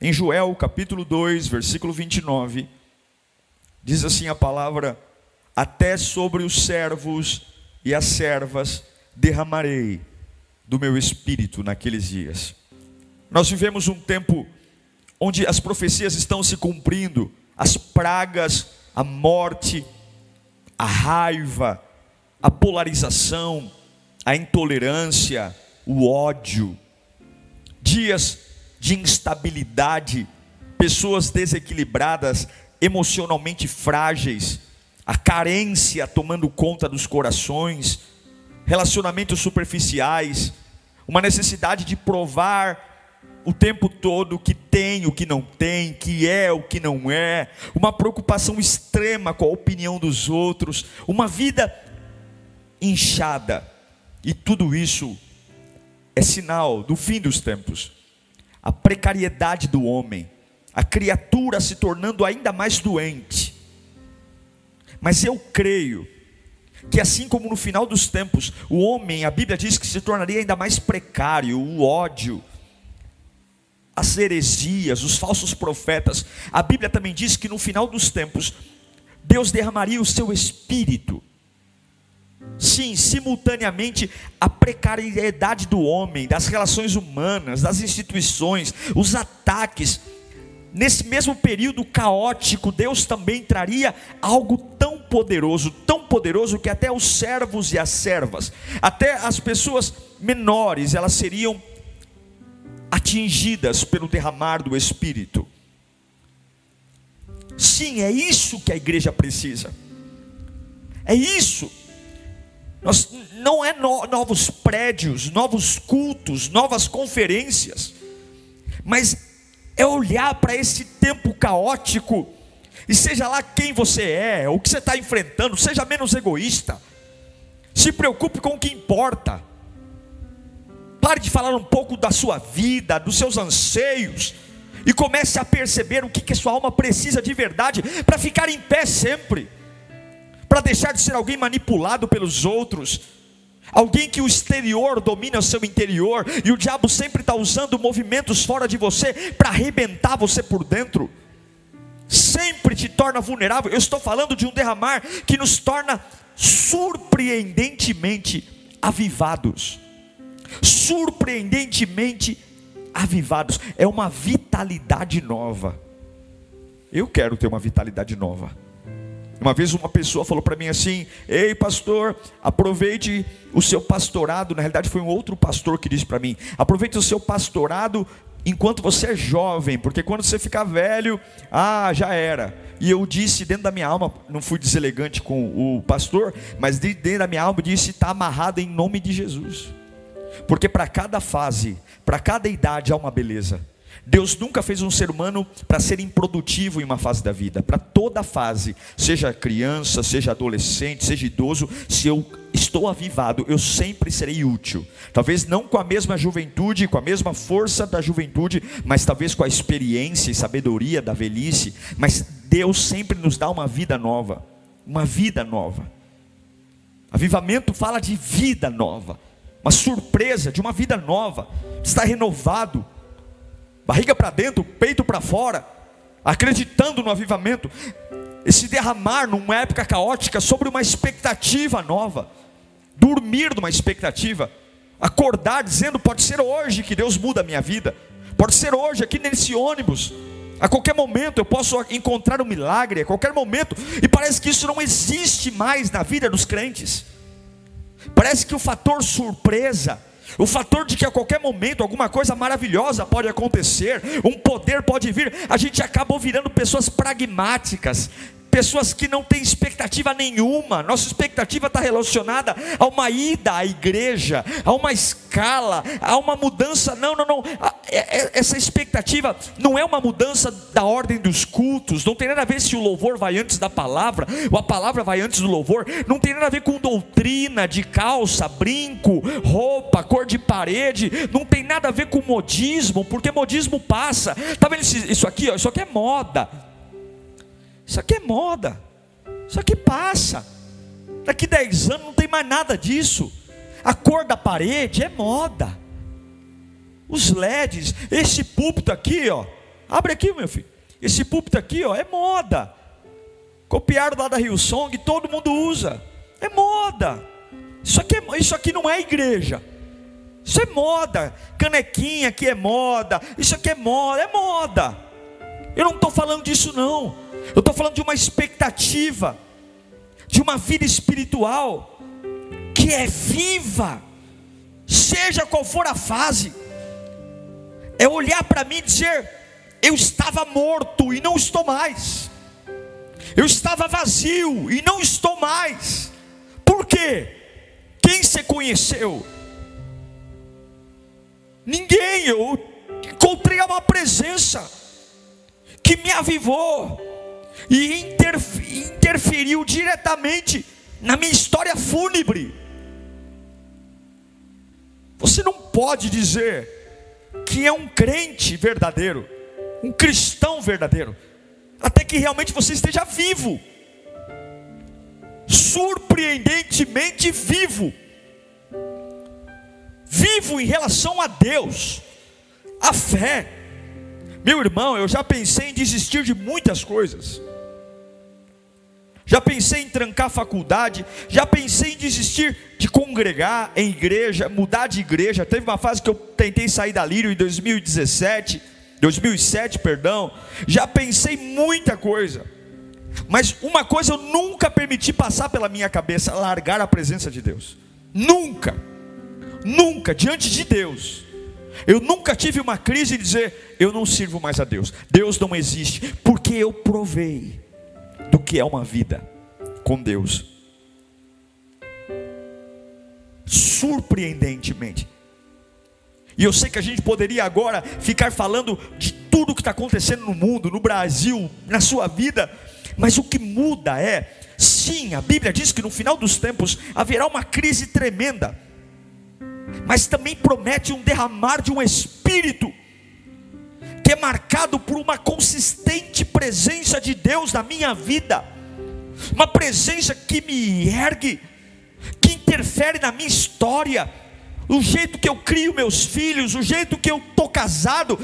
Em Joel, capítulo 2, versículo 29, diz assim a palavra: Até sobre os servos e as servas derramarei do meu espírito naqueles dias. Nós vivemos um tempo onde as profecias estão se cumprindo, as pragas, a morte, a raiva, a polarização, a intolerância, o ódio, dias de instabilidade, pessoas desequilibradas, emocionalmente frágeis, a carência tomando conta dos corações, relacionamentos superficiais, uma necessidade de provar o tempo todo o que tem, o que não tem, que é, o que não é, uma preocupação extrema com a opinião dos outros, uma vida inchada. E tudo isso é sinal do fim dos tempos. A precariedade do homem, a criatura se tornando ainda mais doente. Mas eu creio que assim como no final dos tempos, o homem, a Bíblia diz que se tornaria ainda mais precário, o ódio, as heresias, os falsos profetas. A Bíblia também diz que no final dos tempos, Deus derramaria o seu espírito. Sim, simultaneamente a precariedade do homem, das relações humanas, das instituições, os ataques. Nesse mesmo período caótico, Deus também traria algo tão poderoso, tão poderoso que até os servos e as servas, até as pessoas menores, elas seriam atingidas pelo derramar do Espírito. Sim, é isso que a igreja precisa. É isso. Nós, não é no, novos prédios, novos cultos, novas conferências, mas é olhar para esse tempo caótico, e seja lá quem você é, o que você está enfrentando, seja menos egoísta, se preocupe com o que importa. Pare de falar um pouco da sua vida, dos seus anseios, e comece a perceber o que, que a sua alma precisa de verdade para ficar em pé sempre, para deixar de ser alguém manipulado pelos outros, alguém que o exterior domina o seu interior, e o diabo sempre está usando movimentos fora de você para arrebentar você por dentro. Sempre te torna vulnerável. Eu estou falando de um derramar que nos torna surpreendentemente avivados surpreendentemente avivados. É uma vitalidade nova. Eu quero ter uma vitalidade nova. Uma vez uma pessoa falou para mim assim: Ei, pastor, aproveite o seu pastorado. Na realidade, foi um outro pastor que disse para mim: Aproveite o seu pastorado enquanto você é jovem, porque quando você ficar velho, ah, já era. E eu disse dentro da minha alma, não fui deselegante com o pastor, mas dentro da minha alma disse: Está amarrado em nome de Jesus. Porque para cada fase, para cada idade há uma beleza. Deus nunca fez um ser humano para ser improdutivo em uma fase da vida. Para toda fase, seja criança, seja adolescente, seja idoso, se eu estou avivado, eu sempre serei útil. Talvez não com a mesma juventude, com a mesma força da juventude, mas talvez com a experiência e sabedoria da velhice. Mas Deus sempre nos dá uma vida nova. Uma vida nova. Avivamento fala de vida nova uma surpresa de uma vida nova, está renovado, barriga para dentro, peito para fora, acreditando no avivamento, esse derramar numa época caótica sobre uma expectativa nova, dormir numa expectativa, acordar dizendo: pode ser hoje que Deus muda a minha vida, pode ser hoje aqui nesse ônibus. A qualquer momento eu posso encontrar um milagre, a qualquer momento, e parece que isso não existe mais na vida dos crentes. Parece que o fator surpresa, o fator de que a qualquer momento alguma coisa maravilhosa pode acontecer, um poder pode vir, a gente acabou virando pessoas pragmáticas, pessoas que não têm expectativa nenhuma. Nossa expectativa está relacionada a uma ida à igreja, a uma escala, a uma mudança. Não, não, não. É, é, essa expectativa não é uma mudança da ordem dos cultos, não tem nada a ver se o louvor vai antes da palavra, ou a palavra vai antes do louvor, não tem nada a ver com doutrina de calça, brinco, roupa, cor de parede, não tem nada a ver com modismo, porque modismo passa. Tá vendo isso aqui? Ó, isso aqui é moda. Isso aqui é moda. Isso aqui passa. Daqui 10 anos não tem mais nada disso. A cor da parede é moda. Os LEDs, esse púlpito aqui, ó. Abre aqui, meu filho. Esse púlpito aqui, ó, é moda. Copiaram lá da Rio Song, todo mundo usa. É moda. Isso aqui, é, isso aqui não é igreja. Isso é moda. Canequinha aqui é moda. Isso aqui é moda. É moda. Eu não estou falando disso, não. Eu estou falando de uma expectativa, de uma vida espiritual que é viva, seja qual for a fase é olhar para mim e dizer: eu estava morto e não estou mais, eu estava vazio e não estou mais. Por quê? Quem você conheceu? Ninguém, eu encontrei uma presença que me avivou e interferiu diretamente na minha história fúnebre. Você não pode dizer que é um crente verdadeiro, um cristão verdadeiro, até que realmente você esteja vivo, surpreendentemente vivo, vivo em relação a Deus, a fé. Meu irmão, eu já pensei em desistir de muitas coisas. Já pensei em trancar a faculdade, já pensei em desistir de congregar em igreja, mudar de igreja. Teve uma fase que eu tentei sair da Lírio em 2017, 2007, perdão. Já pensei muita coisa. Mas uma coisa eu nunca permiti passar pela minha cabeça, largar a presença de Deus. Nunca. Nunca diante de Deus. Eu nunca tive uma crise de dizer, eu não sirvo mais a Deus. Deus não existe, porque eu provei do que é uma vida com Deus. Surpreendentemente. E eu sei que a gente poderia agora ficar falando de tudo que está acontecendo no mundo, no Brasil, na sua vida, mas o que muda é, sim, a Bíblia diz que no final dos tempos haverá uma crise tremenda, mas também promete um derramar de um espírito que é marcado por uma consistente presença de Deus na minha vida, uma presença que me ergue, que interfere na minha história, o jeito que eu crio meus filhos, o jeito que eu estou casado,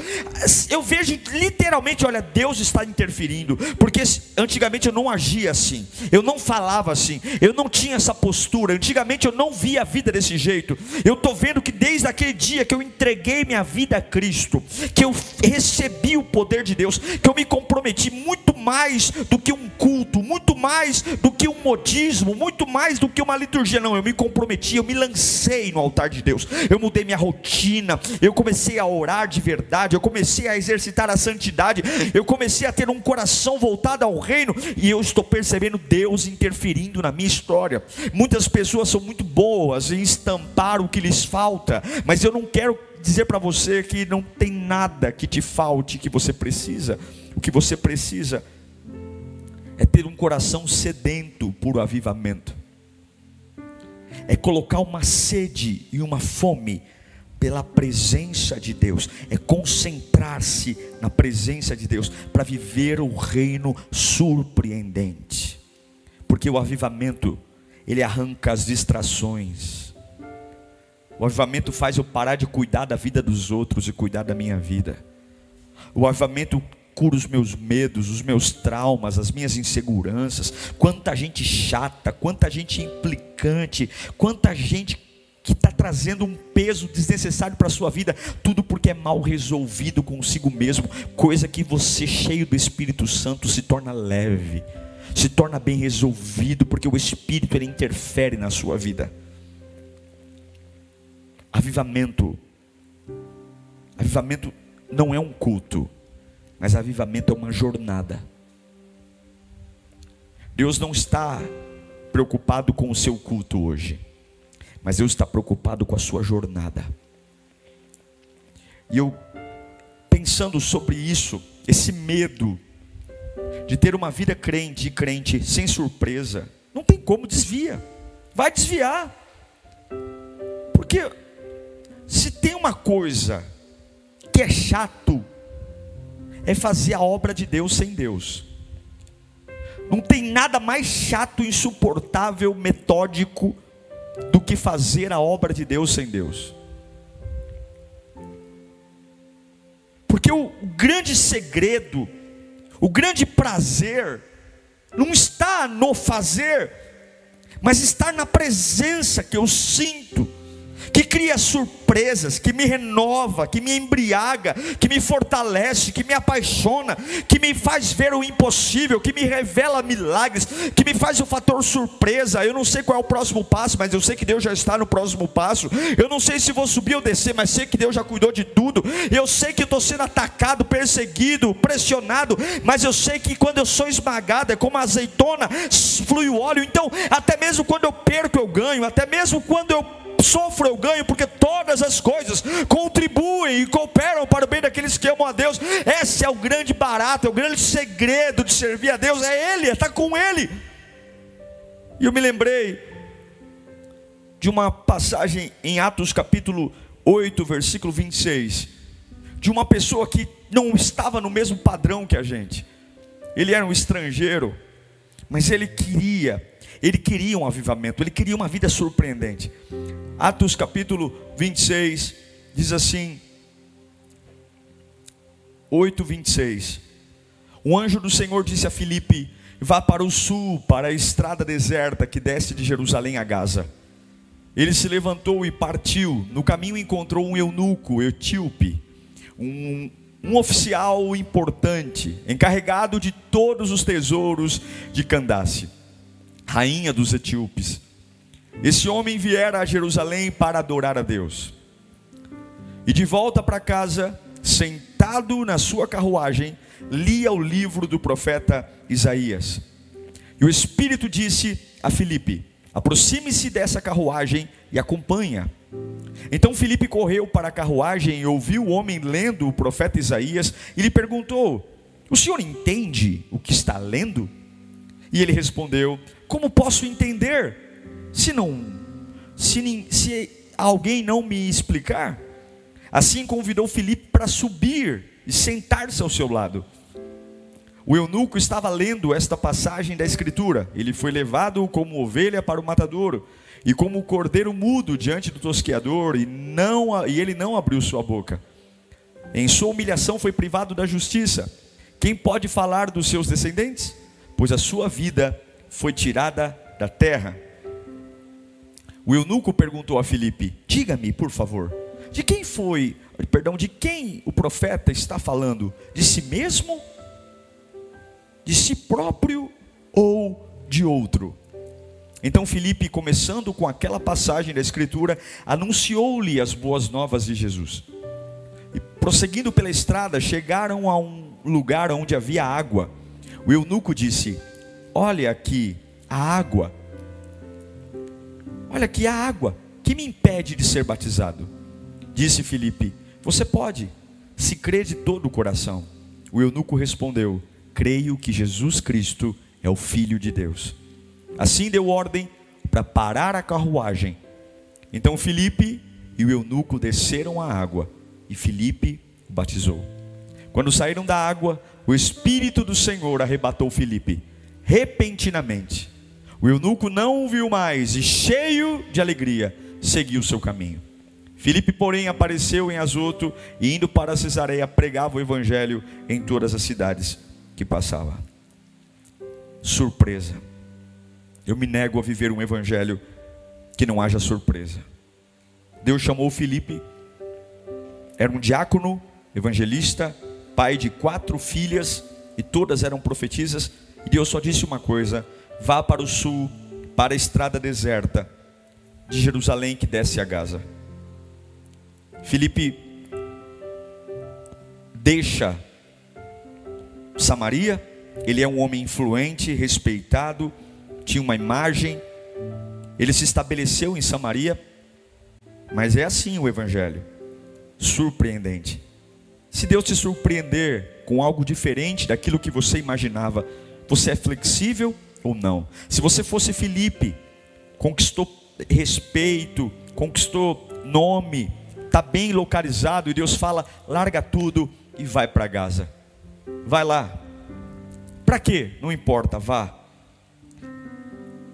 eu vejo literalmente, olha, Deus está interferindo, porque antigamente eu não agia assim, eu não falava assim, eu não tinha essa postura, antigamente eu não via a vida desse jeito, eu estou vendo que desde aquele dia que eu entreguei minha vida a Cristo, que eu recebi o poder de Deus, que eu me comprometi muito mais do que um culto, muito mais do que um modismo, muito mais do que uma liturgia, não, eu me comprometi, eu me lancei no altar de Deus. Deus, eu mudei minha rotina, eu comecei a orar de verdade, eu comecei a exercitar a santidade, eu comecei a ter um coração voltado ao reino, e eu estou percebendo Deus interferindo na minha história. Muitas pessoas são muito boas em estampar o que lhes falta, mas eu não quero dizer para você que não tem nada que te falte, que você precisa. O que você precisa é ter um coração sedento por avivamento é colocar uma sede e uma fome pela presença de Deus, é concentrar-se na presença de Deus para viver o reino surpreendente. Porque o avivamento, ele arranca as distrações. O avivamento faz eu parar de cuidar da vida dos outros e cuidar da minha vida. O avivamento cura os meus medos, os meus traumas, as minhas inseguranças. Quanta gente chata, quanta gente implicante, quanta gente que está trazendo um peso desnecessário para a sua vida, tudo porque é mal resolvido consigo mesmo, coisa que você, cheio do Espírito Santo, se torna leve, se torna bem resolvido, porque o Espírito ele interfere na sua vida. Avivamento, avivamento não é um culto, mas avivamento é uma jornada. Deus não está preocupado com o seu culto hoje, mas Deus está preocupado com a sua jornada. E eu pensando sobre isso, esse medo de ter uma vida crente e crente sem surpresa. Não tem como desvia. Vai desviar. Porque se tem uma coisa que é chato, é fazer a obra de Deus sem Deus. Não tem nada mais chato, insuportável, metódico do que fazer a obra de Deus sem Deus. Porque o grande segredo, o grande prazer, não está no fazer, mas está na presença que eu sinto que cria surpresas, que me renova, que me embriaga, que me fortalece, que me apaixona, que me faz ver o impossível, que me revela milagres, que me faz o fator surpresa. Eu não sei qual é o próximo passo, mas eu sei que Deus já está no próximo passo. Eu não sei se vou subir ou descer, mas sei que Deus já cuidou de tudo. Eu sei que estou sendo atacado, perseguido, pressionado, mas eu sei que quando eu sou esmagado, é como a azeitona, flui o óleo. Então, até mesmo quando eu perco, eu ganho, até mesmo quando eu sofro, eu ganho, porque todas as coisas contribuem e cooperam para o bem daqueles que amam a Deus. Esse é o grande barato, é o grande segredo de servir a Deus, é Ele, é estar com Ele. E eu me lembrei de uma passagem em Atos capítulo 8, versículo 26, de uma pessoa que não estava no mesmo padrão que a gente. Ele era um estrangeiro, mas ele queria ele queria um avivamento, ele queria uma vida surpreendente. Atos capítulo 26 diz assim: 8, 26. O anjo do Senhor disse a Filipe: Vá para o sul, para a estrada deserta que desce de Jerusalém a Gaza. Ele se levantou e partiu. No caminho encontrou um eunuco etíope, um, um oficial importante, encarregado de todos os tesouros de Candace rainha dos etíopes. Esse homem viera a Jerusalém para adorar a Deus. E de volta para casa, sentado na sua carruagem, lia o livro do profeta Isaías. E o Espírito disse a Filipe: aproxime-se dessa carruagem e acompanha. Então Filipe correu para a carruagem e ouviu o homem lendo o profeta Isaías e lhe perguntou: O senhor entende o que está lendo? E ele respondeu: Como posso entender se não se, se alguém não me explicar? Assim convidou Filipe para subir e sentar-se ao seu lado. O eunuco estava lendo esta passagem da Escritura. Ele foi levado como ovelha para o matadouro e como cordeiro mudo diante do tosqueador, e, não, e ele não abriu sua boca. Em sua humilhação foi privado da justiça. Quem pode falar dos seus descendentes? pois a sua vida foi tirada da terra. O eunuco perguntou a Filipe: Diga-me, por favor, de quem foi, perdão, de quem o profeta está falando? De si mesmo? De si próprio ou de outro? Então Filipe, começando com aquela passagem da Escritura, anunciou-lhe as boas novas de Jesus. E prosseguindo pela estrada, chegaram a um lugar onde havia água. O eunuco disse: Olha aqui a água. Olha aqui a água. Que me impede de ser batizado? Disse Filipe: Você pode, se crê de todo o coração. O eunuco respondeu: Creio que Jesus Cristo é o Filho de Deus. Assim deu ordem para parar a carruagem. Então Filipe e o eunuco desceram a água e Filipe batizou. Quando saíram da água, o Espírito do Senhor arrebatou Filipe, repentinamente. O eunuco não o viu mais e, cheio de alegria, seguiu seu caminho. Filipe, porém, apareceu em Azoto e, indo para Cesareia, pregava o evangelho em todas as cidades que passava. Surpresa. Eu me nego a viver um evangelho que não haja surpresa. Deus chamou Filipe, era um diácono, evangelista, pai de quatro filhas, e todas eram profetisas, e Deus só disse uma coisa: vá para o sul, para a estrada deserta de Jerusalém que desce a Gaza. Filipe deixa Samaria, ele é um homem influente, respeitado, tinha uma imagem, ele se estabeleceu em Samaria, mas é assim o Evangelho, surpreendente. Se Deus te surpreender com algo diferente daquilo que você imaginava, você é flexível ou não? Se você fosse Felipe, conquistou respeito, conquistou nome, está bem localizado, e Deus fala: larga tudo e vai para Gaza. Vai lá. Para quê? Não importa, vá.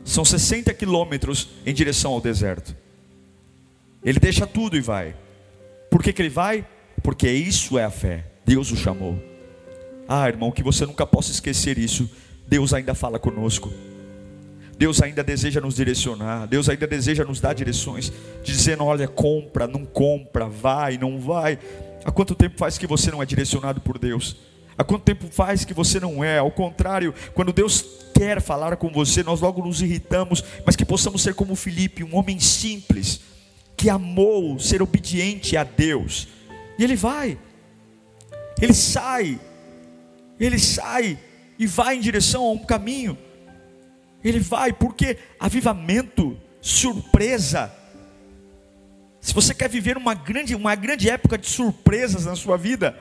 São 60 quilômetros em direção ao deserto. Ele deixa tudo e vai. Por que, que ele vai? Porque isso é a fé. Deus o chamou. Ah, irmão, que você nunca possa esquecer isso. Deus ainda fala conosco. Deus ainda deseja nos direcionar, Deus ainda deseja nos dar direções, dizendo: olha, compra, não compra, vai, não vai. Há quanto tempo faz que você não é direcionado por Deus? Há quanto tempo faz que você não é? Ao contrário, quando Deus quer falar com você, nós logo nos irritamos, mas que possamos ser como Felipe, um homem simples, que amou ser obediente a Deus. E ele vai, ele sai, ele sai e vai em direção a um caminho. Ele vai, porque avivamento, surpresa. Se você quer viver uma grande, uma grande época de surpresas na sua vida,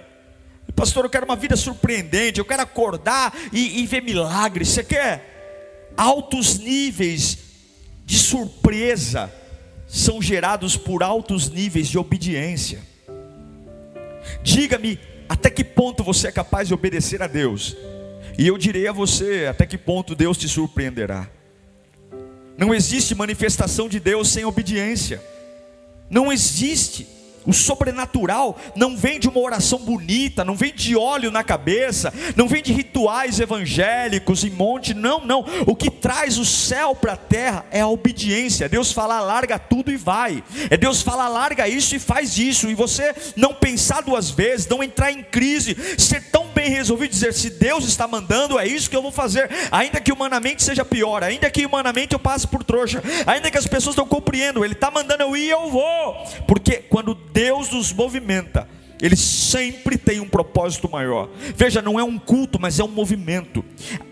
pastor, eu quero uma vida surpreendente, eu quero acordar e, e ver milagres. Você quer altos níveis de surpresa são gerados por altos níveis de obediência. Diga-me até que ponto você é capaz de obedecer a Deus e eu direi a você até que ponto Deus te surpreenderá. Não existe manifestação de Deus sem obediência. Não existe. O sobrenatural não vem de uma oração bonita, não vem de óleo na cabeça, não vem de rituais evangélicos em monte, não, não. O que traz o céu para a terra é a obediência. Deus fala, larga tudo e vai. É Deus fala, larga isso e faz isso. E você não pensar duas vezes, não entrar em crise, ser tão bem resolvido dizer: se Deus está mandando, é isso que eu vou fazer, ainda que humanamente seja pior, ainda que humanamente eu passe por trouxa, ainda que as pessoas não compreendam, Ele está mandando eu ir, eu vou, porque quando Deus nos movimenta, ele sempre tem um propósito maior. Veja, não é um culto, mas é um movimento.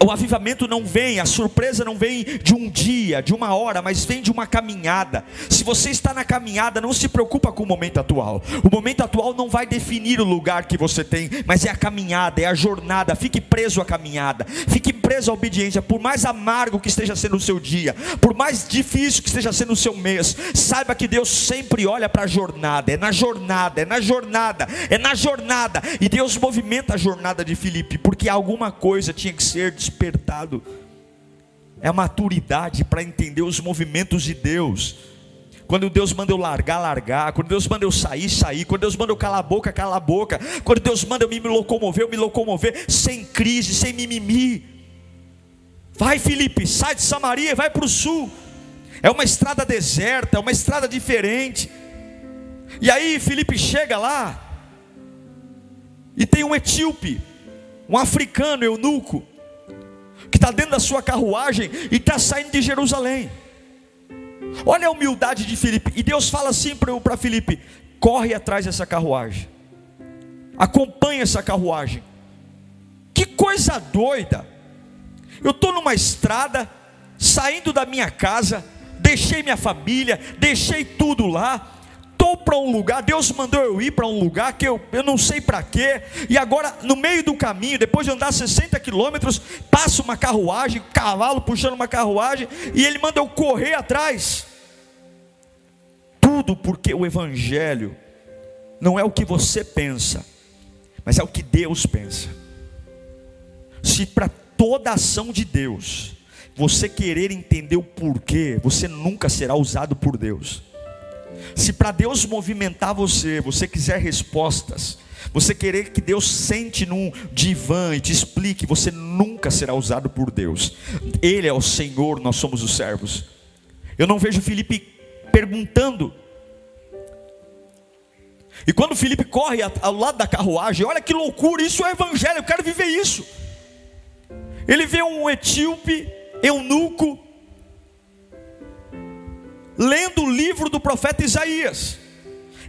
O avivamento não vem, a surpresa não vem de um dia, de uma hora, mas vem de uma caminhada. Se você está na caminhada, não se preocupa com o momento atual. O momento atual não vai definir o lugar que você tem, mas é a caminhada, é a jornada. Fique preso à caminhada, fique preso à obediência. Por mais amargo que esteja sendo o seu dia, por mais difícil que esteja sendo o seu mês, saiba que Deus sempre olha para a jornada. É na jornada, é na jornada é na jornada. E Deus movimenta a jornada de Filipe, porque alguma coisa tinha que ser despertado. É a maturidade para entender os movimentos de Deus. Quando Deus manda eu largar, largar. Quando Deus manda eu sair, sair. Quando Deus manda eu calar a boca, calar a boca. Quando Deus manda eu me locomover, eu me locomover. Sem crise, sem mimimi. Vai, Felipe, sai de Samaria e vai para o sul. É uma estrada deserta, é uma estrada diferente. E aí Felipe chega lá, e tem um etíope, um africano, eunuco, que está dentro da sua carruagem e está saindo de Jerusalém. Olha a humildade de Filipe. E Deus fala assim para Filipe: corre atrás dessa carruagem, acompanha essa carruagem. Que coisa doida! Eu estou numa estrada, saindo da minha casa, deixei minha família, deixei tudo lá, estou para um lugar, Deus mandou eu ir para um lugar que eu, eu não sei para quê, e agora no meio do caminho, depois de andar 60 quilômetros, passa uma carruagem, cavalo puxando uma carruagem, e ele manda eu correr atrás. Tudo porque o Evangelho não é o que você pensa, mas é o que Deus pensa. Se para toda ação de Deus, você querer entender o porquê, você nunca será usado por Deus. Se para Deus movimentar você, você quiser respostas, você querer que Deus sente num divã e te explique, você nunca será usado por Deus. Ele é o Senhor, nós somos os servos. Eu não vejo Felipe perguntando. E quando Felipe corre ao lado da carruagem, olha que loucura, isso é evangelho, eu quero viver isso. Ele vê um etíope, eunuco, lendo o livro do profeta Isaías.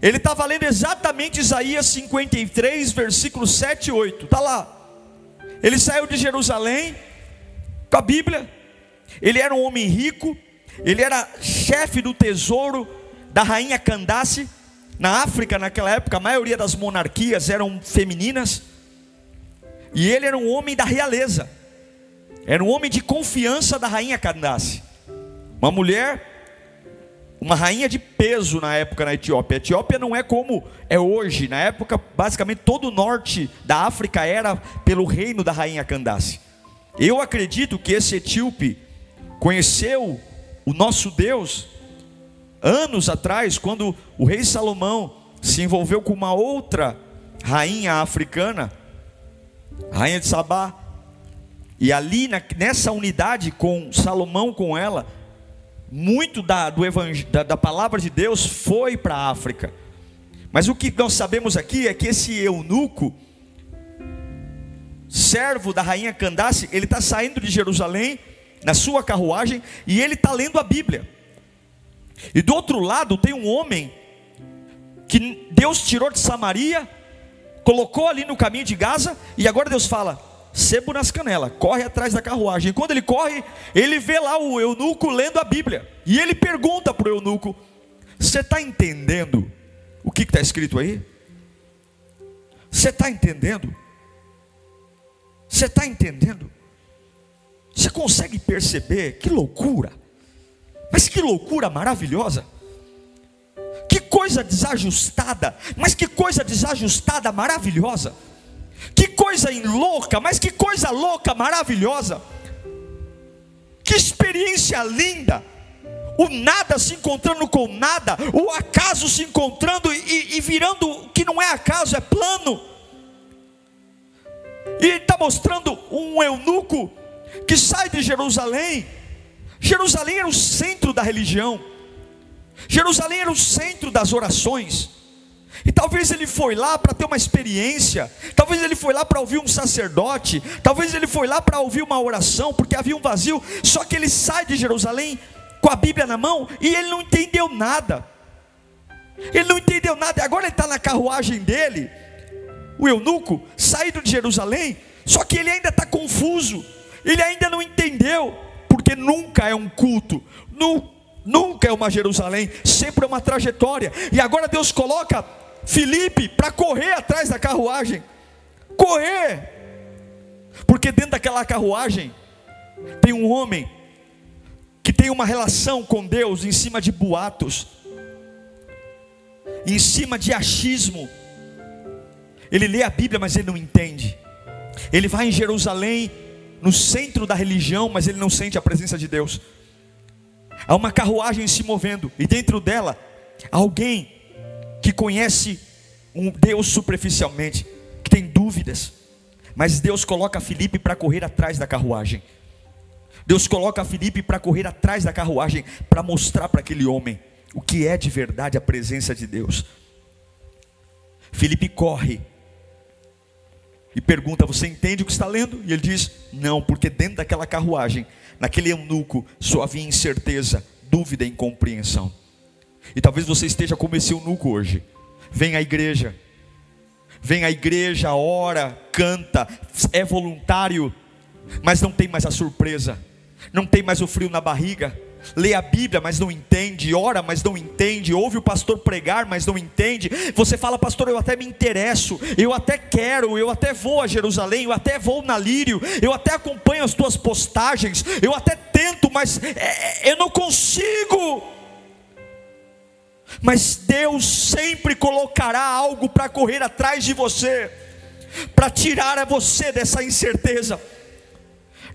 Ele estava lendo exatamente Isaías 53, versículos 7 e 8. Está lá. Ele saiu de Jerusalém com a Bíblia. Ele era um homem rico. Ele era chefe do tesouro da rainha Candace. Na África, naquela época, a maioria das monarquias eram femininas. E ele era um homem da realeza. Era um homem de confiança da rainha Candace. Uma mulher, uma rainha de peso na época na Etiópia. A Etiópia não é como é hoje. Na época, basicamente, todo o norte da África era pelo reino da rainha Candace. Eu acredito que esse etíope conheceu o nosso Deus anos atrás, quando o rei Salomão se envolveu com uma outra rainha africana, rainha de Sabá, e ali nessa unidade com Salomão com ela, muito da, do da, da palavra de Deus foi para a África. Mas o que nós sabemos aqui é que esse eunuco, servo da rainha Candace, ele está saindo de Jerusalém na sua carruagem e ele está lendo a Bíblia. E do outro lado tem um homem que Deus tirou de Samaria, colocou ali no caminho de Gaza, e agora Deus fala: sebo nas canelas, corre atrás da carruagem. E quando ele corre, ele vê lá o eunuco lendo a Bíblia. E ele pergunta para o eunuco: Você está entendendo o que está escrito aí? Você está entendendo? Você está entendendo? Você consegue perceber? Que loucura! Mas que loucura maravilhosa! Que coisa desajustada, mas que coisa desajustada maravilhosa! Que coisa louca, mas que coisa louca maravilhosa! Que experiência linda! O nada se encontrando com nada, o acaso se encontrando e, e virando que não é acaso, é plano. E ele está mostrando um eunuco que sai de Jerusalém Jerusalém era o centro da religião, Jerusalém era o centro das orações. E talvez ele foi lá para ter uma experiência, talvez ele foi lá para ouvir um sacerdote, talvez ele foi lá para ouvir uma oração, porque havia um vazio. Só que ele sai de Jerusalém com a Bíblia na mão e ele não entendeu nada. Ele não entendeu nada, e agora ele está na carruagem dele, o eunuco, saído de Jerusalém, só que ele ainda está confuso, ele ainda não entendeu porque nunca é um culto, nunca é uma Jerusalém, sempre é uma trajetória. E agora Deus coloca Felipe para correr atrás da carruagem, correr, porque dentro daquela carruagem tem um homem que tem uma relação com Deus em cima de boatos, em cima de achismo. Ele lê a Bíblia, mas ele não entende. Ele vai em Jerusalém no centro da religião, mas ele não sente a presença de Deus. Há uma carruagem se movendo, e dentro dela, alguém que conhece um Deus superficialmente, que tem dúvidas, mas Deus coloca Felipe para correr atrás da carruagem. Deus coloca Felipe para correr atrás da carruagem, para mostrar para aquele homem o que é de verdade a presença de Deus. Felipe corre, e pergunta: Você entende o que está lendo? E ele diz: Não, porque dentro daquela carruagem, naquele eunuco, só havia incerteza, dúvida e incompreensão. E talvez você esteja como esse eunuco hoje. Vem à igreja, vem à igreja, ora, canta, é voluntário, mas não tem mais a surpresa, não tem mais o frio na barriga. Lê a Bíblia, mas não entende, ora, mas não entende, ouve o pastor pregar, mas não entende. Você fala, pastor, eu até me interesso, eu até quero, eu até vou a Jerusalém, eu até vou na Lírio, eu até acompanho as tuas postagens, eu até tento, mas é, é eu não consigo. Mas Deus sempre colocará algo para correr atrás de você, para tirar você dessa incerteza.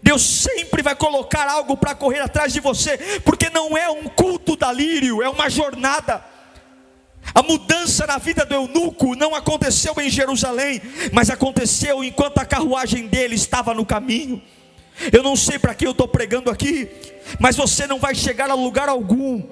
Deus sempre vai colocar algo para correr atrás de você, porque não é um culto da lírio, é uma jornada. A mudança na vida do eunuco não aconteceu em Jerusalém, mas aconteceu enquanto a carruagem dele estava no caminho. Eu não sei para que eu estou pregando aqui, mas você não vai chegar a lugar algum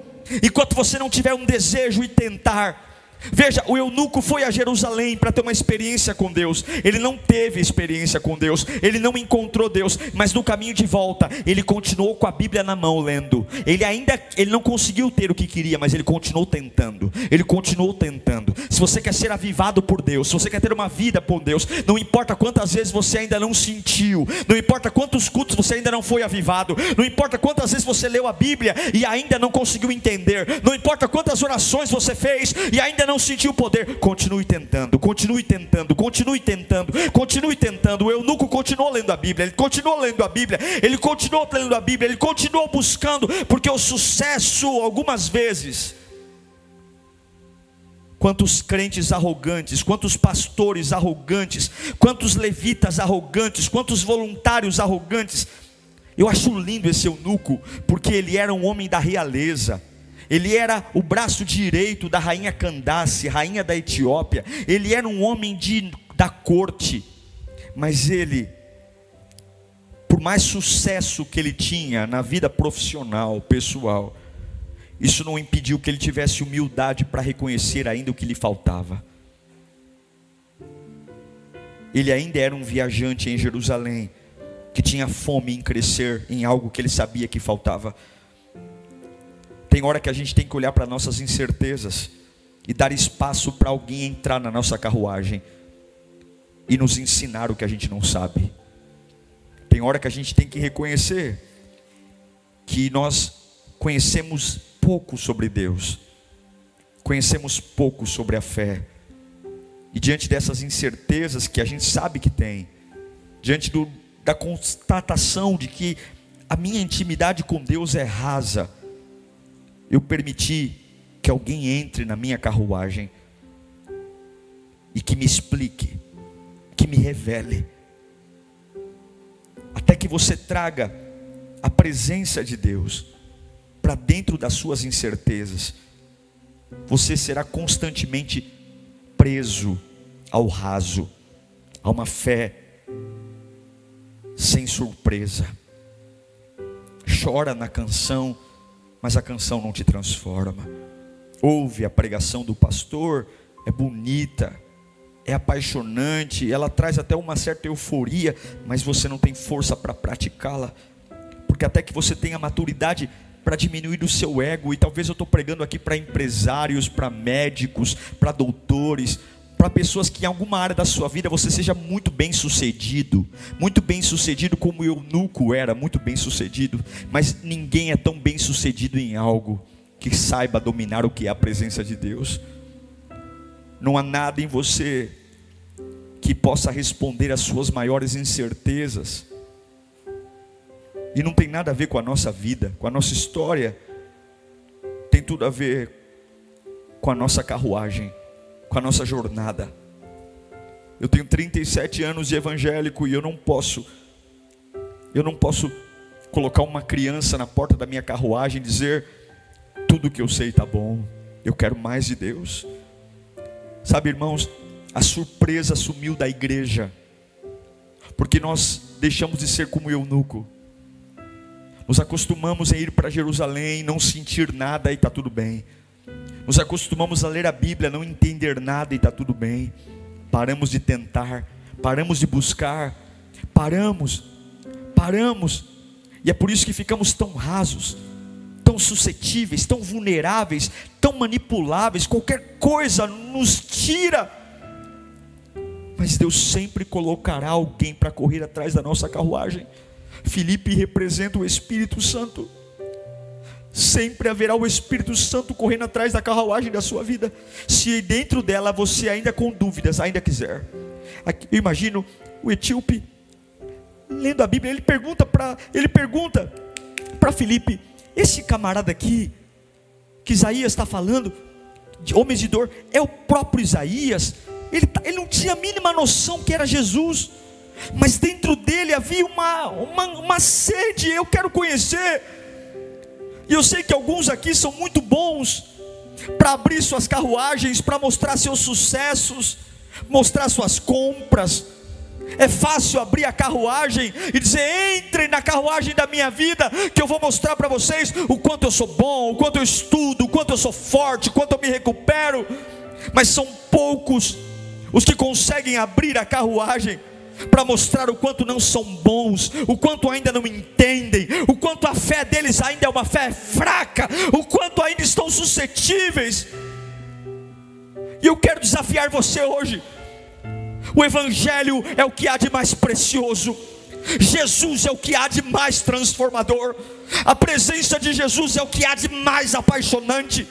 enquanto você não tiver um desejo e tentar. Veja, o eunuco foi a Jerusalém para ter uma experiência com Deus. Ele não teve experiência com Deus, ele não encontrou Deus, mas no caminho de volta, ele continuou com a Bíblia na mão lendo. Ele ainda ele não conseguiu ter o que queria, mas ele continuou tentando. Ele continuou tentando. Se você quer ser avivado por Deus, se você quer ter uma vida por Deus, não importa quantas vezes você ainda não sentiu, não importa quantos cultos você ainda não foi avivado, não importa quantas vezes você leu a Bíblia e ainda não conseguiu entender, não importa quantas orações você fez e ainda não não sentiu o poder. Continue tentando, continue tentando, continue tentando, continue tentando. O eunuco continuou lendo a Bíblia, ele continuou lendo a Bíblia, ele continuou lendo a Bíblia, ele continuou buscando, porque o sucesso, algumas vezes, quantos crentes arrogantes, quantos pastores arrogantes, quantos levitas arrogantes, quantos voluntários arrogantes. Eu acho lindo esse eunuco, porque ele era um homem da realeza. Ele era o braço direito da rainha Candace, rainha da Etiópia. Ele era um homem de, da corte. Mas ele, por mais sucesso que ele tinha na vida profissional, pessoal, isso não impediu que ele tivesse humildade para reconhecer ainda o que lhe faltava. Ele ainda era um viajante em Jerusalém, que tinha fome em crescer em algo que ele sabia que faltava. Tem hora que a gente tem que olhar para nossas incertezas e dar espaço para alguém entrar na nossa carruagem e nos ensinar o que a gente não sabe. Tem hora que a gente tem que reconhecer que nós conhecemos pouco sobre Deus, conhecemos pouco sobre a fé, e diante dessas incertezas que a gente sabe que tem, diante do, da constatação de que a minha intimidade com Deus é rasa, eu permiti que alguém entre na minha carruagem e que me explique, que me revele, até que você traga a presença de Deus para dentro das suas incertezas, você será constantemente preso ao raso, a uma fé sem surpresa. Chora na canção, mas a canção não te transforma. Ouve a pregação do pastor, é bonita, é apaixonante, ela traz até uma certa euforia, mas você não tem força para praticá-la, porque até que você tenha maturidade para diminuir o seu ego, e talvez eu estou pregando aqui para empresários, para médicos, para doutores, para pessoas que em alguma área da sua vida você seja muito bem sucedido, muito bem sucedido como o eunuco era, muito bem sucedido, mas ninguém é tão bem sucedido em algo que saiba dominar o que é a presença de Deus. Não há nada em você que possa responder às suas maiores incertezas e não tem nada a ver com a nossa vida, com a nossa história. Tem tudo a ver com a nossa carruagem, com a nossa jornada. Eu tenho 37 anos de evangélico e eu não posso eu não posso colocar uma criança na porta da minha carruagem e dizer tudo que eu sei está bom. Eu quero mais de Deus. Sabe, irmãos, a surpresa sumiu da igreja. Porque nós deixamos de ser como eunuco. Nos acostumamos a ir para Jerusalém, não sentir nada e está tudo bem. Nos acostumamos a ler a Bíblia, não entender nada e está tudo bem. Paramos de tentar, paramos de buscar, paramos, paramos. E é por isso que ficamos tão rasos, tão suscetíveis, tão vulneráveis, tão manipuláveis. Qualquer coisa nos tira. Mas Deus sempre colocará alguém para correr atrás da nossa carruagem. Filipe representa o Espírito Santo. Sempre haverá o Espírito Santo correndo atrás da carruagem da sua vida. Se dentro dela você ainda com dúvidas, ainda quiser. Eu imagino o etíope lendo a Bíblia, ele pergunta para ele pergunta para Filipe, esse camarada aqui que Isaías está falando, de homens de dor, é o próprio Isaías. Ele, tá, ele não tinha a mínima noção que era Jesus mas dentro dele havia uma, uma, uma sede, eu quero conhecer. E eu sei que alguns aqui são muito bons para abrir suas carruagens, para mostrar seus sucessos, mostrar suas compras. É fácil abrir a carruagem e dizer: entrem na carruagem da minha vida, que eu vou mostrar para vocês o quanto eu sou bom, o quanto eu estudo, o quanto eu sou forte, o quanto eu me recupero. Mas são poucos os que conseguem abrir a carruagem para mostrar o quanto não são bons, o quanto ainda não entendem, o quanto a fé deles ainda é uma fé fraca, o quanto ainda estão suscetíveis. E eu quero desafiar você hoje. O Evangelho é o que há de mais precioso. Jesus é o que há de mais transformador. A presença de Jesus é o que há de mais apaixonante.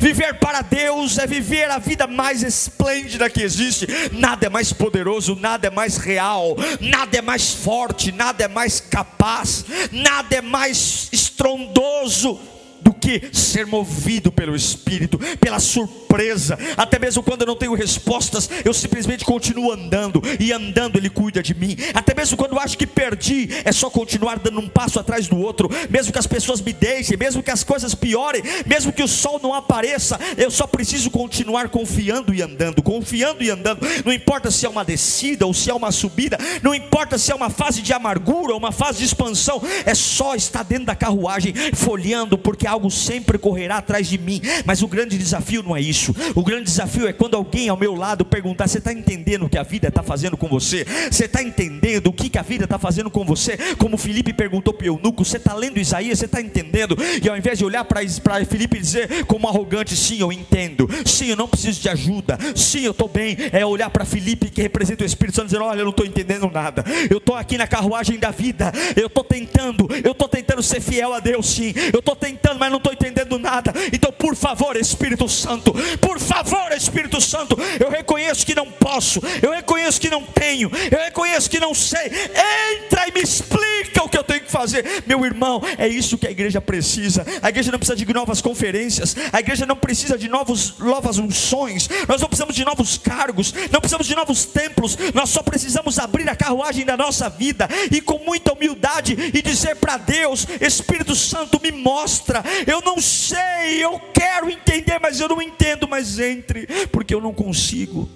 Viver para Deus é viver a vida mais esplêndida que existe. Nada é mais poderoso, nada é mais real, nada é mais forte, nada é mais capaz, nada é mais estrondoso do que ser movido pelo Espírito, pela surpresa. Até mesmo quando eu não tenho respostas, eu simplesmente continuo andando, e andando Ele cuida de mim. Até mesmo quando eu acho que perdi, é só continuar dando um passo atrás do outro, mesmo que as pessoas me deixem, mesmo que as coisas piorem, mesmo que o sol não apareça, eu só preciso continuar confiando e andando, confiando e andando. Não importa se é uma descida ou se é uma subida, não importa se é uma fase de amargura ou uma fase de expansão, é só estar dentro da carruagem, folheando, porque algo sempre correrá atrás de mim. Mas o grande desafio não é isso. O grande desafio é quando alguém ao meu lado perguntar: Você está entendendo o que a vida está fazendo com você? Você está entendendo o que, que a vida está fazendo com você? Como Felipe perguntou para o eunuco: Você está lendo Isaías? Você está entendendo? E ao invés de olhar para Felipe e dizer como arrogante: Sim, eu entendo. Sim, eu não preciso de ajuda. Sim, eu estou bem. É olhar para Felipe que representa o Espírito Santo dizendo: Olha, eu não estou entendendo nada. Eu estou aqui na carruagem da vida. Eu estou tentando. Eu estou tentando ser fiel a Deus, sim. Eu estou tentando mas não estou entendendo nada. Então, por favor, Espírito Santo, por favor, Espírito Santo, eu reconheço que não posso, eu reconheço que não tenho, eu reconheço que não sei. Entra e me explica o que eu tenho que fazer, meu irmão. É isso que a igreja precisa. A igreja não precisa de novas conferências, a igreja não precisa de novos, novas unções, nós não precisamos de novos cargos, não precisamos de novos templos, nós só precisamos abrir a carruagem da nossa vida e com muita humildade e dizer para Deus: Espírito Santo, me mostra, eu não sei, eu quero entender, mas eu não entendo, mas entre, porque eu não consigo.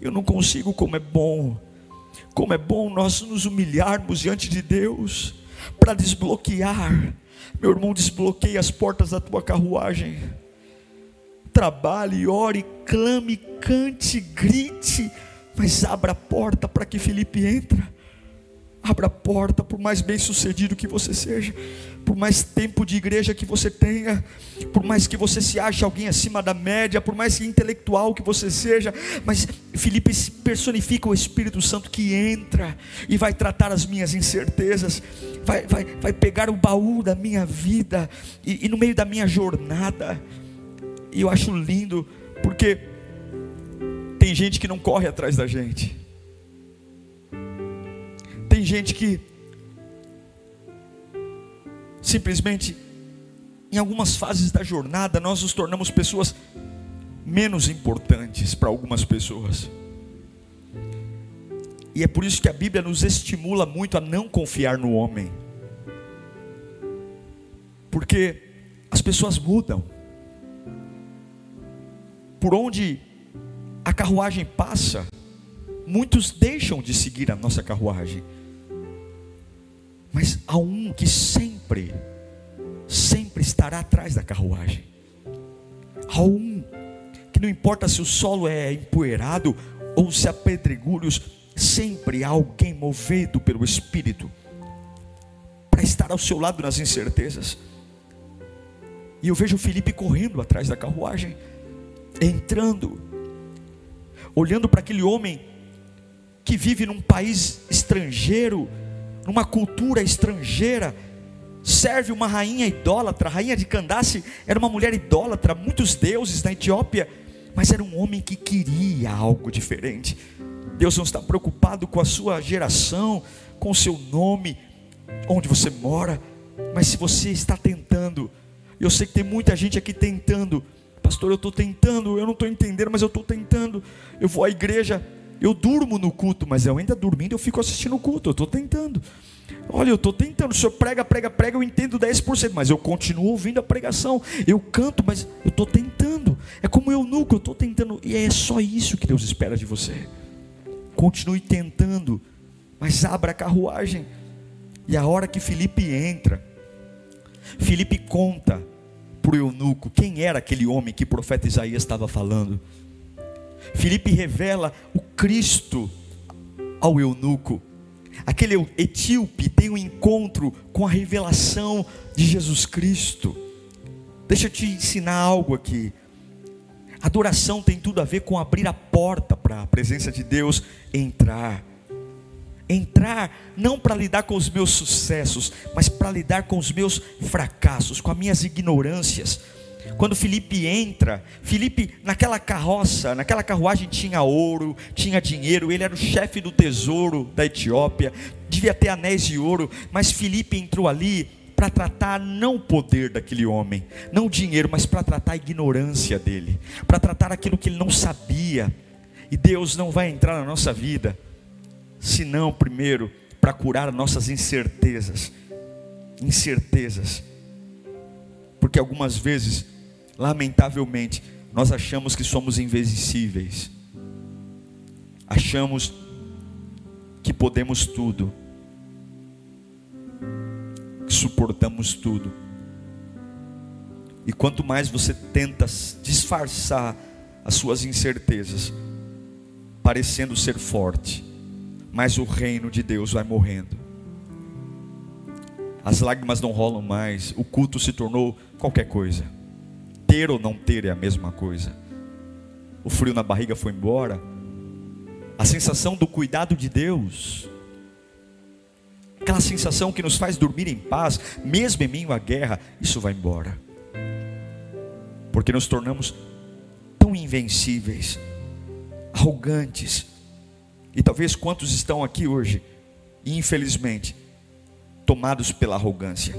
Eu não consigo como é bom. Como é bom nós nos humilharmos diante de Deus para desbloquear. Meu irmão, desbloqueie as portas da tua carruagem. Trabalhe, ore, clame, cante, grite, mas abra a porta para que Felipe entre. Abra a porta, por mais bem sucedido que você seja, por mais tempo de igreja que você tenha, por mais que você se ache alguém acima da média, por mais intelectual que você seja, mas Filipe personifica o Espírito Santo que entra e vai tratar as minhas incertezas, vai, vai, vai pegar o baú da minha vida e, e no meio da minha jornada, e eu acho lindo, porque tem gente que não corre atrás da gente gente que simplesmente em algumas fases da jornada nós nos tornamos pessoas menos importantes para algumas pessoas. E é por isso que a Bíblia nos estimula muito a não confiar no homem. Porque as pessoas mudam. Por onde a carruagem passa, muitos deixam de seguir a nossa carruagem. Mas há um que sempre, sempre estará atrás da carruagem. Há um que não importa se o solo é empoeirado ou se há pedregulhos, sempre há alguém movido pelo Espírito para estar ao seu lado nas incertezas. E eu vejo Felipe correndo atrás da carruagem, entrando, olhando para aquele homem que vive num país estrangeiro, numa cultura estrangeira, serve uma rainha idólatra. A rainha de Candace era uma mulher idólatra, muitos deuses na Etiópia, mas era um homem que queria algo diferente. Deus não está preocupado com a sua geração, com o seu nome, onde você mora, mas se você está tentando, eu sei que tem muita gente aqui tentando, pastor, eu estou tentando, eu não estou entendendo, mas eu estou tentando. Eu vou à igreja, eu durmo no culto, mas eu ainda dormindo, eu fico assistindo o culto, eu estou tentando. Olha, eu estou tentando. O senhor prega, prega, prega, eu entendo 10%, mas eu continuo ouvindo a pregação. Eu canto, mas eu estou tentando. É como eu nunca, eu estou tentando. E é só isso que Deus espera de você. Continue tentando, mas abra a carruagem. E a hora que Felipe entra, Felipe conta para o eunuco quem era aquele homem que o profeta Isaías estava falando. Filipe revela o Cristo ao eunuco. Aquele etíope tem um encontro com a revelação de Jesus Cristo. Deixa eu te ensinar algo aqui. Adoração tem tudo a ver com abrir a porta para a presença de Deus entrar. Entrar não para lidar com os meus sucessos, mas para lidar com os meus fracassos, com as minhas ignorâncias Quando Felipe entra, Felipe naquela carroça, naquela carruagem tinha ouro, tinha dinheiro, ele era o chefe do tesouro da Etiópia, devia ter anéis de ouro, mas Felipe entrou ali para tratar não o poder daquele homem, não o dinheiro, mas para tratar a ignorância dele, para tratar aquilo que ele não sabia. E Deus não vai entrar na nossa vida, senão primeiro para curar nossas incertezas. Incertezas. Porque algumas vezes, lamentavelmente, nós achamos que somos invencíveis. Achamos que podemos tudo. Que suportamos tudo. E quanto mais você tenta disfarçar as suas incertezas, parecendo ser forte, mais o reino de Deus vai morrendo. As lágrimas não rolam mais, o culto se tornou qualquer coisa. Ter ou não ter é a mesma coisa. O frio na barriga foi embora. A sensação do cuidado de Deus, aquela sensação que nos faz dormir em paz, mesmo em meio à guerra, isso vai embora. Porque nos tornamos tão invencíveis, arrogantes. E talvez quantos estão aqui hoje, infelizmente, tomados pela arrogância,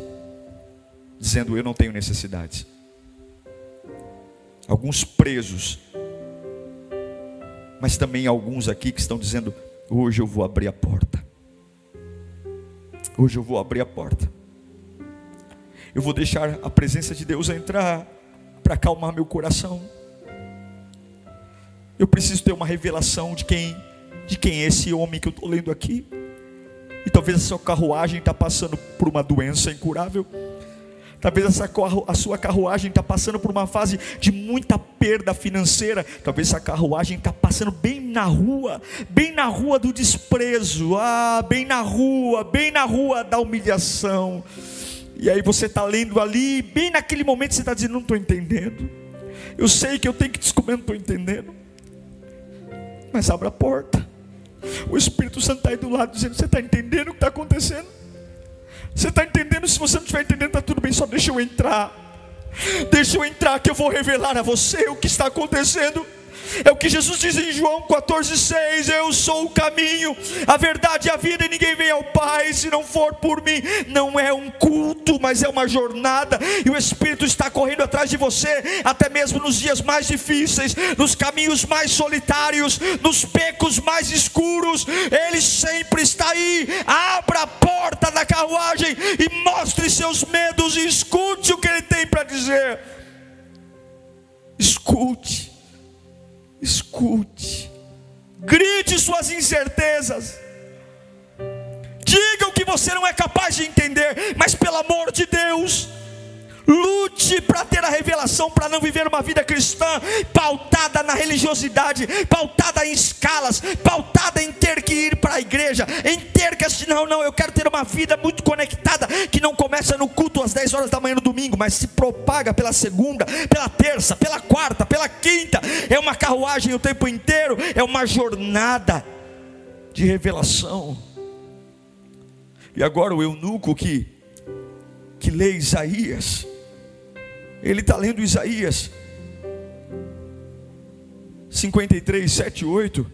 dizendo: Eu não tenho necessidades. Alguns presos, mas também alguns aqui que estão dizendo: Hoje eu vou abrir a porta. Hoje eu vou abrir a porta. Eu vou deixar a presença de Deus entrar para acalmar meu coração. Eu preciso ter uma revelação de quem, de quem é esse homem que eu estou lendo aqui. E talvez a sua carruagem está passando por uma doença incurável. Talvez essa, a sua carruagem está passando por uma fase de muita perda financeira. Talvez essa carruagem está passando bem na rua, bem na rua do desprezo, ah, bem na rua, bem na rua da humilhação. E aí você está lendo ali, bem naquele momento você está dizendo: não estou entendendo. Eu sei que eu tenho que descobrir, não estou entendendo. Mas abra a porta. O Espírito Santo está aí do lado dizendo: Você está entendendo o que está acontecendo? Você está entendendo? Se você não estiver entendendo, está tudo bem, só deixa eu entrar. Deixa eu entrar que eu vou revelar a você o que está acontecendo. É o que Jesus diz em João 14,6: Eu sou o caminho, a verdade e a vida, e ninguém vem ao Pai se não for por mim. Não é um culto, mas é uma jornada, e o Espírito está correndo atrás de você, até mesmo nos dias mais difíceis, nos caminhos mais solitários, nos becos mais escuros. Ele sempre está aí. Abra a porta da carruagem e mostre seus medos, e escute o que ele tem para dizer. Escute escute, grite suas incertezas, diga o que você não é capaz de entender, mas pelo amor de Deus, Lute para ter a revelação, para não viver uma vida cristã pautada na religiosidade, pautada em escalas, pautada em ter que ir para a igreja, em ter que assistir. Não, não, eu quero ter uma vida muito conectada, que não começa no culto às 10 horas da manhã no domingo, mas se propaga pela segunda, pela terça, pela quarta, pela quinta. É uma carruagem o tempo inteiro, é uma jornada de revelação. E agora o eunuco que, que lê Isaías ele está lendo Isaías 53, 7, 8.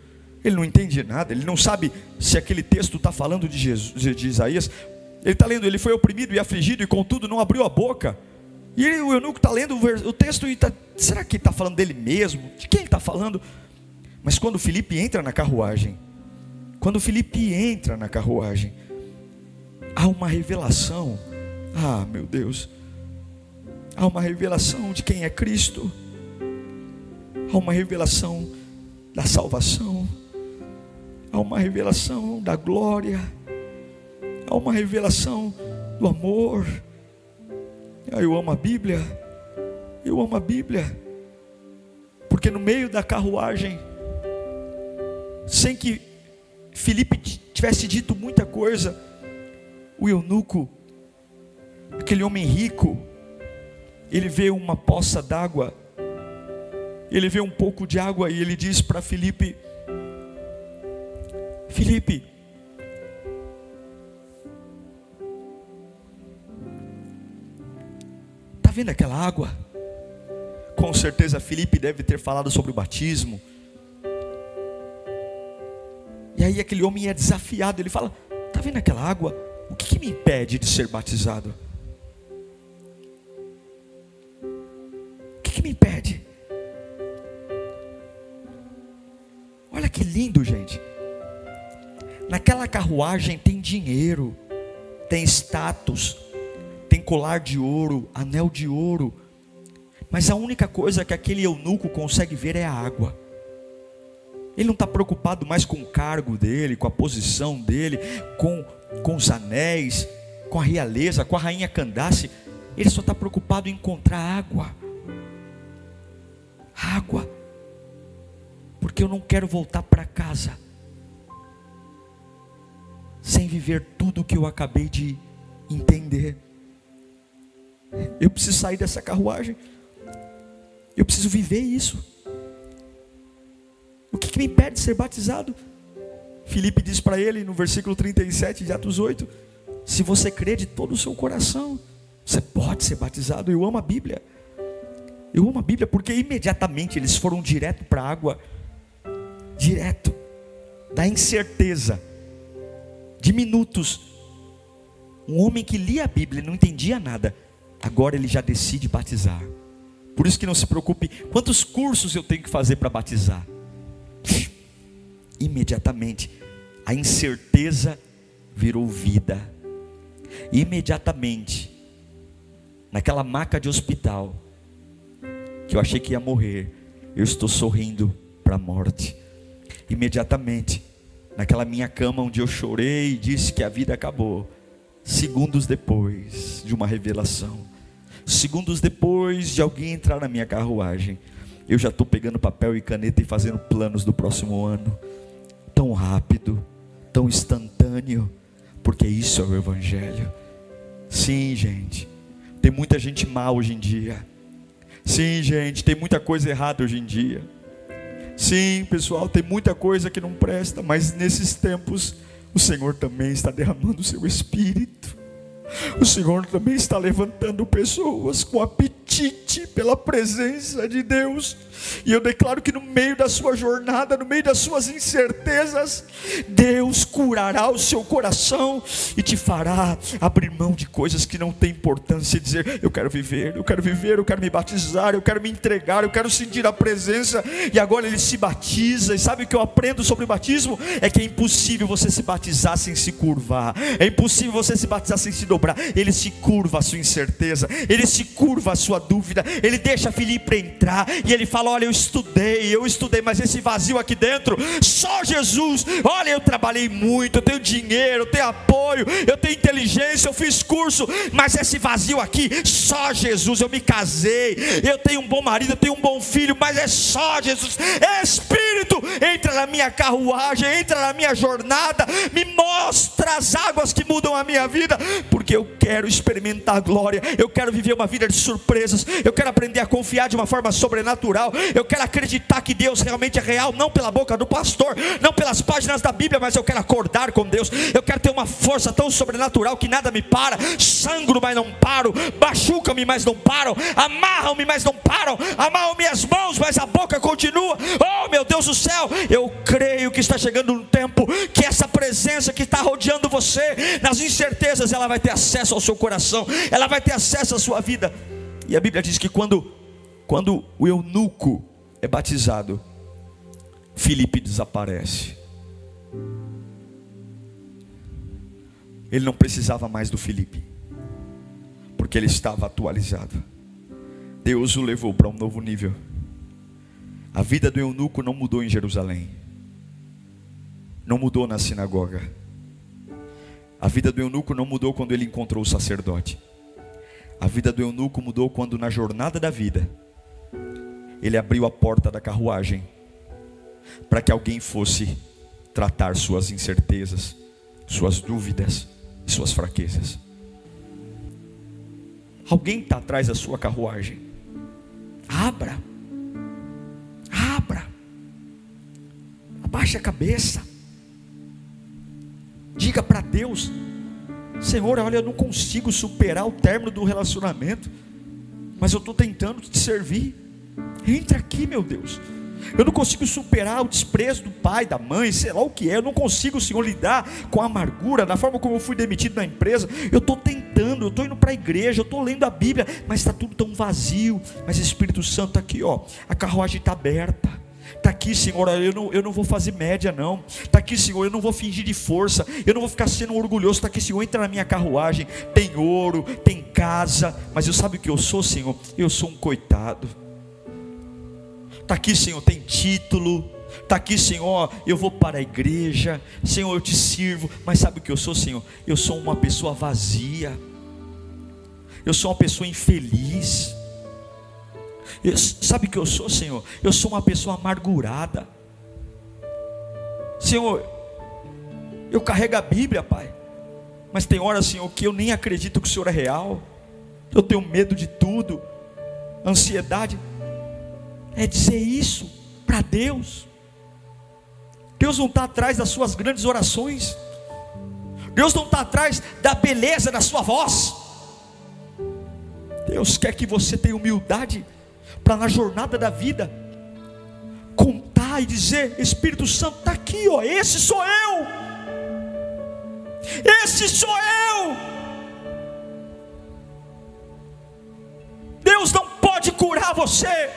Ele não entende nada, ele não sabe se aquele texto está falando de, Jesus, de Isaías. Ele está lendo, ele foi oprimido e afligido, e contudo não abriu a boca. E ele, o eunuco está lendo o texto e está, será que está falando dele mesmo? De quem está falando? Mas quando Felipe entra na carruagem, quando Felipe entra na carruagem, há uma revelação. Ah, meu Deus há uma revelação de quem é Cristo, há uma revelação da salvação, há uma revelação da glória, há uma revelação do amor. Ah, eu amo a Bíblia, eu amo a Bíblia, porque no meio da carruagem, sem que Felipe tivesse dito muita coisa, o eunuco, aquele homem rico, ele vê uma poça d'água, ele vê um pouco de água e ele diz para Felipe: Felipe, está vendo aquela água? com certeza Felipe deve ter falado sobre o batismo. E aí aquele homem é desafiado, ele fala: "Tá vendo aquela água? O que, que me impede de ser batizado?" Carruagem tem dinheiro, tem status, tem colar de ouro, anel de ouro. Mas a única coisa que aquele eunuco consegue ver é a água. Ele não está preocupado mais com o cargo dele, com a posição dele, com, com os anéis, com a realeza, com a rainha Candace. Ele só está preocupado em encontrar água. Água. Porque eu não quero voltar para casa sem viver tudo o que eu acabei de entender. Eu preciso sair dessa carruagem. Eu preciso viver isso. O que, que me impede de ser batizado? Filipe diz para ele no versículo 37 de Atos 8: Se você crê de todo o seu coração, você pode ser batizado. Eu amo a Bíblia. Eu amo a Bíblia porque imediatamente eles foram direto para a água direto da incerteza de minutos. Um homem que lia a Bíblia e não entendia nada, agora ele já decide batizar. Por isso que não se preocupe, quantos cursos eu tenho que fazer para batizar? Imediatamente, a incerteza virou vida. Imediatamente, naquela maca de hospital, que eu achei que ia morrer, eu estou sorrindo para a morte. Imediatamente, naquela minha cama onde eu chorei e disse que a vida acabou, segundos depois de uma revelação, segundos depois de alguém entrar na minha carruagem, eu já estou pegando papel e caneta e fazendo planos do próximo ano, tão rápido, tão instantâneo, porque isso é o Evangelho. Sim, gente, tem muita gente mal hoje em dia. Sim, gente, tem muita coisa errada hoje em dia. Sim, pessoal, tem muita coisa que não presta, mas nesses tempos o Senhor também está derramando o seu espírito. O Senhor também está levantando pessoas com apetite pela presença de Deus. E eu declaro que no meio da sua jornada, no meio das suas incertezas, Deus curará o seu coração e te fará abrir mão de coisas que não têm importância e dizer: Eu quero viver, eu quero viver, eu quero me batizar, eu quero me entregar, eu quero sentir a presença. E agora ele se batiza. E sabe o que eu aprendo sobre o batismo? É que é impossível você se batizar sem se curvar, é impossível você se batizar sem se dobrar. Ele se curva a sua incerteza, ele se curva a sua dúvida, ele deixa Filipe entrar e ele fala: Olha, eu estudei, eu estudei, mas esse vazio aqui dentro, só Jesus. Olha, eu trabalhei muito, eu tenho dinheiro, eu tenho apoio, eu tenho inteligência, eu fiz curso, mas esse vazio aqui, só Jesus. Eu me casei, eu tenho um bom marido, eu tenho um bom filho, mas é só Jesus. Espírito, entra na minha carruagem, entra na minha jornada, me mostra as águas que mudam a minha vida, porque eu quero experimentar a glória, eu quero viver uma vida de surpresas, eu quero aprender a confiar de uma forma sobrenatural, eu quero acreditar que Deus realmente é real, não pela boca do pastor, não pelas páginas da Bíblia, mas eu quero acordar com Deus. Eu quero ter uma força tão sobrenatural que nada me para. Sangro, mas não paro. Machucam-me, mas não param. Amarram-me, mas não param. Amarram minhas mãos, mas a boca continua. Oh, meu Deus do céu, eu creio que está chegando um tempo que essa presença que está rodeando você, nas incertezas, ela vai ter acesso ao seu coração, ela vai ter acesso à sua vida. E a Bíblia diz que quando quando o eunuco é batizado, Filipe desaparece. Ele não precisava mais do Filipe, porque ele estava atualizado. Deus o levou para um novo nível. A vida do eunuco não mudou em Jerusalém, não mudou na sinagoga. A vida do eunuco não mudou quando ele encontrou o sacerdote. A vida do eunuco mudou quando, na jornada da vida, ele abriu a porta da carruagem para que alguém fosse tratar suas incertezas, suas dúvidas e suas fraquezas. Alguém está atrás da sua carruagem. Abra. Abaixe a cabeça. Diga para Deus: Senhor, olha, eu não consigo superar o término do relacionamento, mas eu estou tentando te servir. Entra aqui, meu Deus. Eu não consigo superar o desprezo do pai, da mãe, sei lá o que é. Eu não consigo, Senhor, lidar com a amargura, da forma como eu fui demitido na empresa. Eu estou tentando, eu estou indo para a igreja, eu estou lendo a Bíblia, mas está tudo tão vazio. Mas Espírito Santo está aqui, ó. A carruagem está aberta. Está aqui, Senhor, eu não, eu não vou fazer média, não. Está aqui, Senhor, eu não vou fingir de força. Eu não vou ficar sendo orgulhoso. Está aqui, Senhor, entra na minha carruagem. Tem ouro, tem casa. Mas eu sabe o que eu sou, Senhor? Eu sou um coitado. Está aqui, Senhor, tem título. Está aqui, Senhor, eu vou para a igreja. Senhor, eu te sirvo. Mas sabe o que eu sou, Senhor? Eu sou uma pessoa vazia. Eu sou uma pessoa infeliz. Eu, sabe o que eu sou, Senhor? Eu sou uma pessoa amargurada. Senhor, eu carrego a Bíblia, Pai. Mas tem horas, Senhor, que eu nem acredito que o Senhor é real. Eu tenho medo de tudo. Ansiedade é dizer isso para Deus. Deus não está atrás das suas grandes orações. Deus não está atrás da beleza da sua voz. Deus quer que você tenha humildade para na jornada da vida contar e dizer: Espírito Santo está aqui, ó, esse sou eu. Esse sou eu. Deus não pode curar você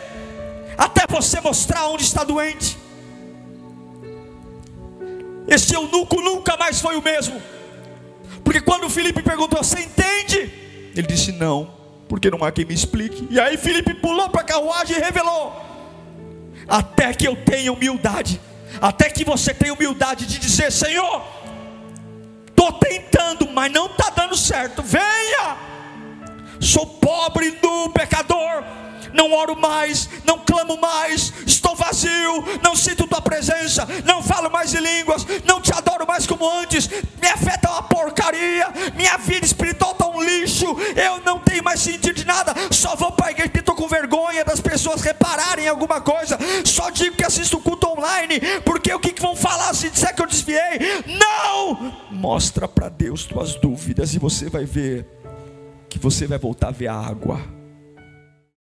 até você mostrar onde está doente. Esse eunuco nunca mais foi o mesmo, porque quando Felipe perguntou: Você entende? Ele disse: Não, porque não há quem me explique. E aí Felipe pulou para a carruagem e revelou: Até que eu tenha humildade, até que você tenha humildade de dizer: Senhor, estou tentando, mas não está dando certo, venha. Sou pobre, nu, pecador não oro mais, não clamo mais, estou vazio, não sinto tua presença, não falo mais em línguas, não te adoro mais como antes, minha fé está uma porcaria, minha vida espiritual está um lixo, eu não tenho mais sentido de nada, só vou para a igreja estou com vergonha das pessoas repararem em alguma coisa, só digo que assisto culto online, porque o que, que vão falar se disser que eu desviei? Não! Mostra para Deus tuas dúvidas e você vai ver que você vai voltar a ver a água